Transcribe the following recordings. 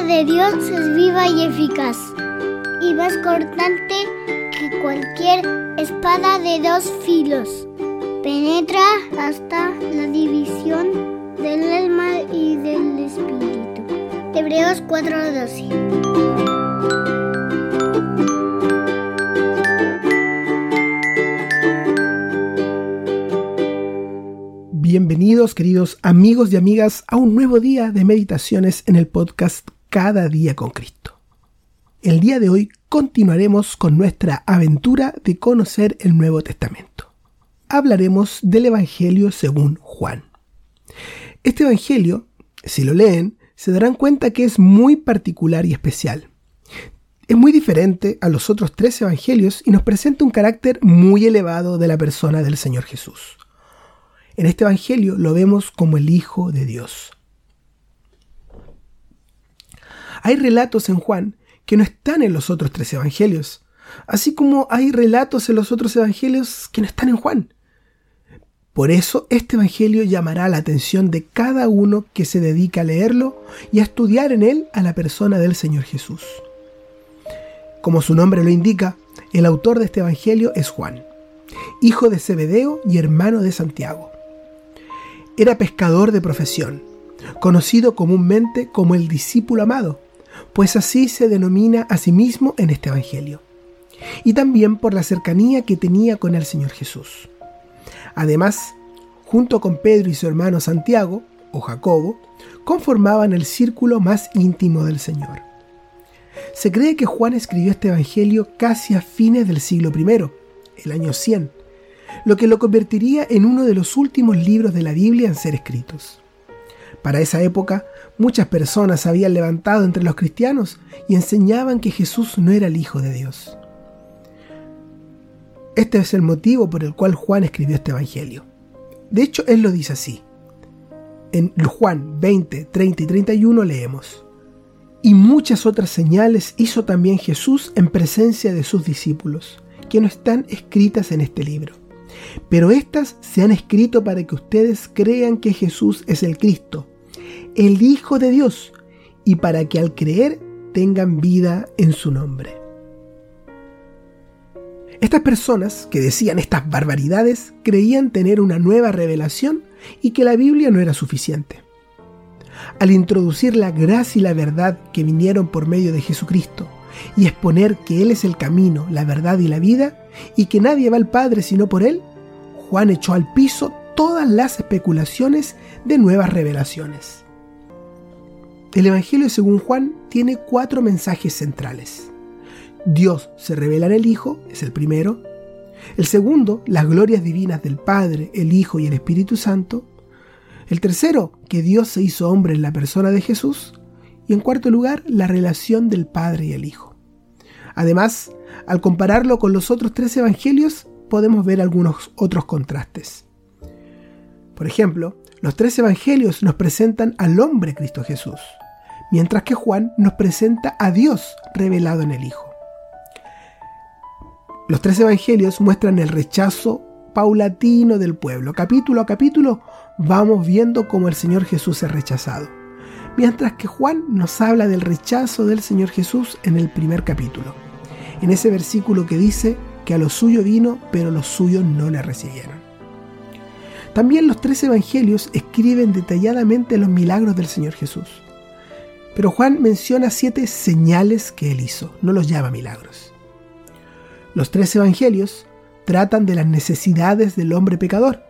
de Dios es viva y eficaz y más cortante que cualquier espada de dos filos. Penetra hasta la división del alma y del espíritu. Hebreos 4:12 Bienvenidos queridos amigos y amigas a un nuevo día de meditaciones en el podcast Cada día con Cristo. El día de hoy continuaremos con nuestra aventura de conocer el Nuevo Testamento. Hablaremos del Evangelio según Juan. Este Evangelio, si lo leen, se darán cuenta que es muy particular y especial. Es muy diferente a los otros tres Evangelios y nos presenta un carácter muy elevado de la persona del Señor Jesús. En este Evangelio lo vemos como el Hijo de Dios. Hay relatos en Juan que no están en los otros tres Evangelios, así como hay relatos en los otros Evangelios que no están en Juan. Por eso este Evangelio llamará la atención de cada uno que se dedica a leerlo y a estudiar en él a la persona del Señor Jesús. Como su nombre lo indica, el autor de este Evangelio es Juan, hijo de Zebedeo y hermano de Santiago. Era pescador de profesión, conocido comúnmente como el discípulo amado, pues así se denomina a sí mismo en este Evangelio, y también por la cercanía que tenía con el Señor Jesús. Además, junto con Pedro y su hermano Santiago, o Jacobo, conformaban el círculo más íntimo del Señor. Se cree que Juan escribió este Evangelio casi a fines del siglo I, el año 100, lo que lo convertiría en uno de los últimos libros de la Biblia en ser escritos. Para esa época, muchas personas habían levantado entre los cristianos y enseñaban que Jesús no era el Hijo de Dios. Este es el motivo por el cual Juan escribió este Evangelio. De hecho, él lo dice así. En Juan 20, 30 y 31 leemos, Y muchas otras señales hizo también Jesús en presencia de sus discípulos, que no están escritas en este libro. Pero estas se han escrito para que ustedes crean que Jesús es el Cristo, el Hijo de Dios, y para que al creer tengan vida en su nombre. Estas personas que decían estas barbaridades creían tener una nueva revelación y que la Biblia no era suficiente. Al introducir la gracia y la verdad que vinieron por medio de Jesucristo y exponer que Él es el camino, la verdad y la vida, y que nadie va al Padre sino por Él, Juan echó al piso todas las especulaciones de nuevas revelaciones. El Evangelio según Juan tiene cuatro mensajes centrales. Dios se revela en el Hijo, es el primero. El segundo, las glorias divinas del Padre, el Hijo y el Espíritu Santo. El tercero, que Dios se hizo hombre en la persona de Jesús. Y en cuarto lugar, la relación del Padre y el Hijo. Además, al compararlo con los otros tres evangelios, podemos ver algunos otros contrastes. Por ejemplo, los tres evangelios nos presentan al hombre Cristo Jesús, mientras que Juan nos presenta a Dios revelado en el Hijo. Los tres evangelios muestran el rechazo paulatino del pueblo. Capítulo a capítulo vamos viendo cómo el Señor Jesús es rechazado. Mientras que Juan nos habla del rechazo del Señor Jesús en el primer capítulo. En ese versículo que dice, que a lo suyo vino, pero los suyos no le recibieron. También los tres evangelios escriben detalladamente los milagros del Señor Jesús. Pero Juan menciona siete señales que él hizo, no los llama milagros. Los tres evangelios tratan de las necesidades del hombre pecador,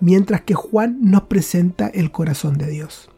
mientras que Juan nos presenta el corazón de Dios.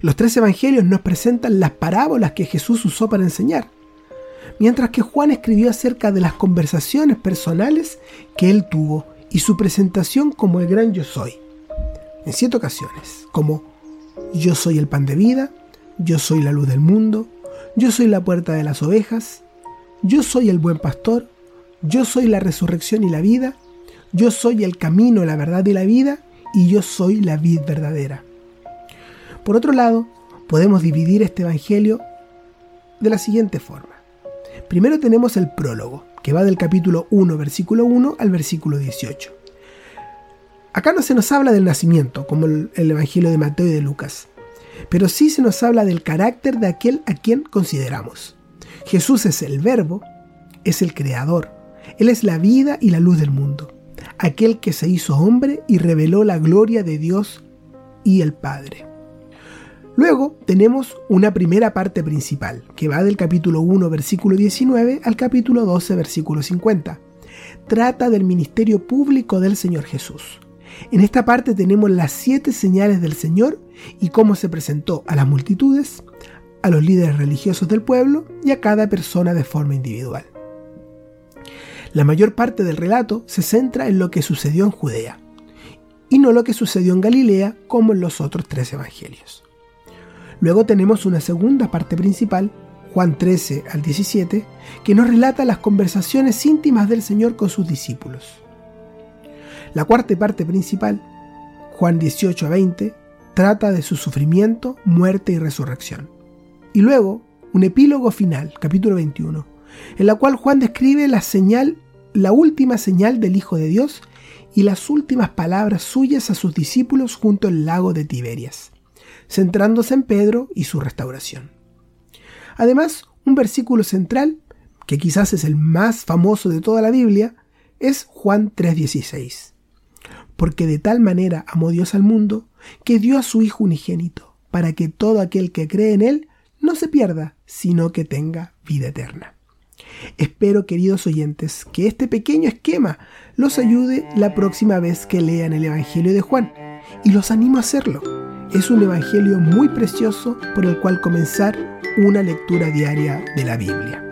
Los tres evangelios nos presentan las parábolas que Jesús usó para enseñar, mientras que Juan escribió acerca de las conversaciones personales que él tuvo y su presentación como el gran yo soy. En siete ocasiones, como yo soy el pan de vida, yo soy la luz del mundo, yo soy la puerta de las ovejas, yo soy el buen pastor, yo soy la resurrección y la vida, yo soy el camino, la verdad y la vida, y yo soy la vid verdadera. Por otro lado, podemos dividir este Evangelio de la siguiente forma. Primero tenemos el prólogo, que va del capítulo 1, versículo 1 al versículo 18. Acá no se nos habla del nacimiento, como el, Evangelio de Mateo y de Lucas, pero sí se nos habla del carácter de aquel a quien consideramos. Jesús es el verbo, es el creador, Él es la vida y la luz del mundo, aquel que se hizo hombre y reveló la gloria de Dios y el Padre. Luego tenemos una primera parte principal, que va del capítulo 1, versículo 19 al capítulo 12, versículo 50. Trata del ministerio público del Señor Jesús. En esta parte tenemos las siete señales del Señor y cómo se presentó a las multitudes, a los líderes religiosos del pueblo y a cada persona de forma individual. La mayor parte del relato se centra en lo que sucedió en Judea y no lo que sucedió en Galilea como en los otros tres evangelios. Luego tenemos una segunda parte principal, Juan 13 al 17, que nos relata las conversaciones íntimas del Señor con sus discípulos. La cuarta parte principal, Juan 18 a 20, trata de su sufrimiento, muerte y resurrección. Y luego, un epílogo final, capítulo 21, en la cual Juan describe la señal, la última señal del Hijo de Dios y las últimas palabras suyas a sus discípulos junto al lago de Tiberias centrándose en Pedro y su restauración. Además, un versículo central, que quizás es el más famoso de toda la Biblia, es Juan 3:16. Porque de tal manera amó Dios al mundo, que dio a su Hijo unigénito, para que todo aquel que cree en Él no se pierda, sino que tenga vida eterna. Espero, queridos oyentes, que este pequeño esquema los ayude la próxima vez que lean el Evangelio de Juan, y los animo a hacerlo es un evangelio muy precioso por el cual comenzar una lectura diaria de la Biblia.